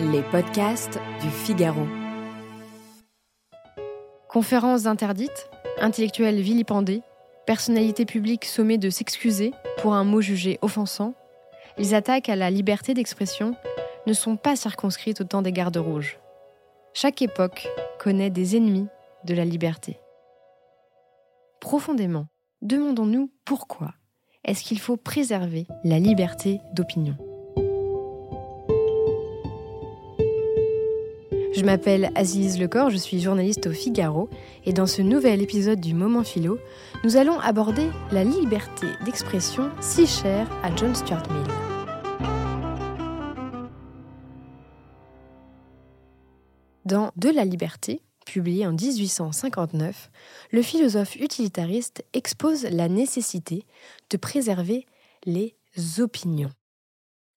Les podcasts du Figaro. Conférences interdites, intellectuels vilipendés, personnalités publiques sommées de s'excuser pour un mot jugé offensant, les attaques à la liberté d'expression ne sont pas circonscrites au temps des gardes rouges. Chaque époque connaît des ennemis de la liberté. Profondément, demandons-nous pourquoi est-ce qu'il faut préserver la liberté d'opinion? Je m'appelle Aziz Lecor, je suis journaliste au Figaro et dans ce nouvel épisode du Moment Philo, nous allons aborder la liberté d'expression si chère à John Stuart Mill. Dans De la liberté, publié en 1859, le philosophe utilitariste expose la nécessité de préserver les opinions.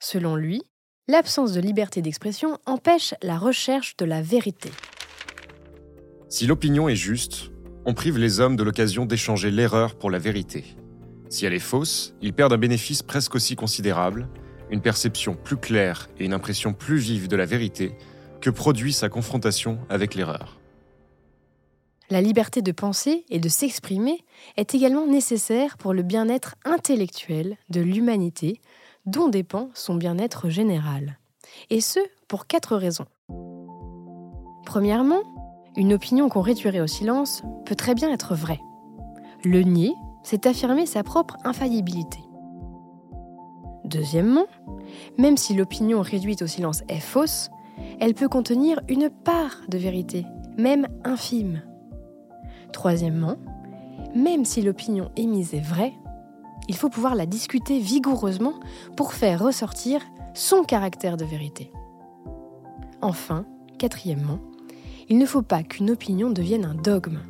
Selon lui, l'absence de liberté d'expression empêche la recherche de la vérité. Si l'opinion est juste, on prive les hommes de l'occasion d'échanger l'erreur pour la vérité. Si elle est fausse, ils perdent un bénéfice presque aussi considérable, une perception plus claire et une impression plus vive de la vérité que produit sa confrontation avec l'erreur. La liberté de penser et de s'exprimer est également nécessaire pour le bien-être intellectuel de l'humanité, dont dépend son bien-être général. Et ce, pour quatre raisons. Premièrement, une opinion qu'on réduirait au silence peut très bien être vraie. Le nier, c'est affirmer sa propre infaillibilité. Deuxièmement, même si l'opinion réduite au silence est fausse, elle peut contenir une part de vérité, même infime. Troisièmement, même si l'opinion émise est vraie, il faut pouvoir la discuter vigoureusement pour faire ressortir son caractère de vérité. Enfin, quatrièmement, il ne faut pas qu'une opinion devienne un dogme.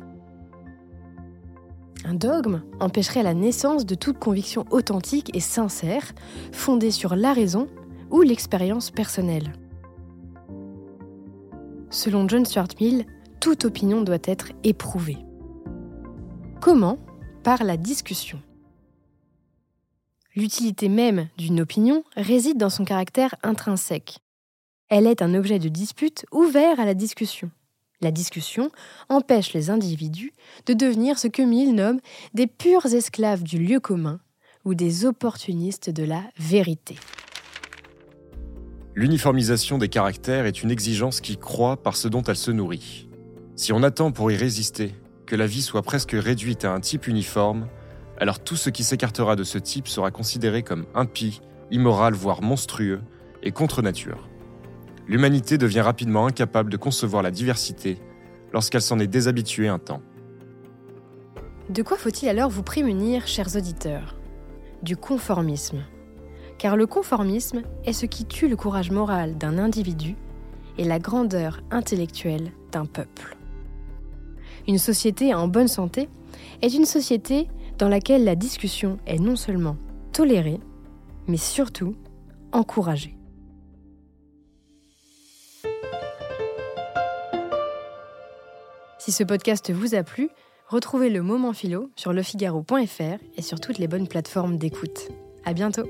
Un dogme empêcherait la naissance de toute conviction authentique et sincère, fondée sur la raison ou l'expérience personnelle. Selon John Stuart Mill, toute opinion doit être éprouvée. Comment? Par la discussion. L'utilité même d'une opinion réside dans son caractère intrinsèque. Elle est un objet de dispute ouvert à la discussion. La discussion empêche les individus de devenir ce que Mill nomme des purs esclaves du lieu commun ou des opportunistes de la vérité. L'uniformisation des caractères est une exigence qui croît par ce dont elle se nourrit. Si on attend pour y résister que la vie soit presque réduite à un type uniforme, alors tout ce qui s'écartera de ce type sera considéré comme impie, immoral, voire monstrueux, et contre nature. L'humanité devient rapidement incapable de concevoir la diversité lorsqu'elle s'en est déshabituée un temps. De quoi faut-il alors vous prémunir, chers auditeurs? Du conformisme car le conformisme est ce qui tue le courage moral d'un individu et la grandeur intellectuelle d'un peuple. Une société en bonne santé est une société dans laquelle la discussion est non seulement tolérée, mais surtout encouragée. Si ce podcast vous a plu, retrouvez le moment philo sur lefigaro.fr et sur toutes les bonnes plateformes d'écoute. À bientôt!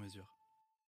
mesure.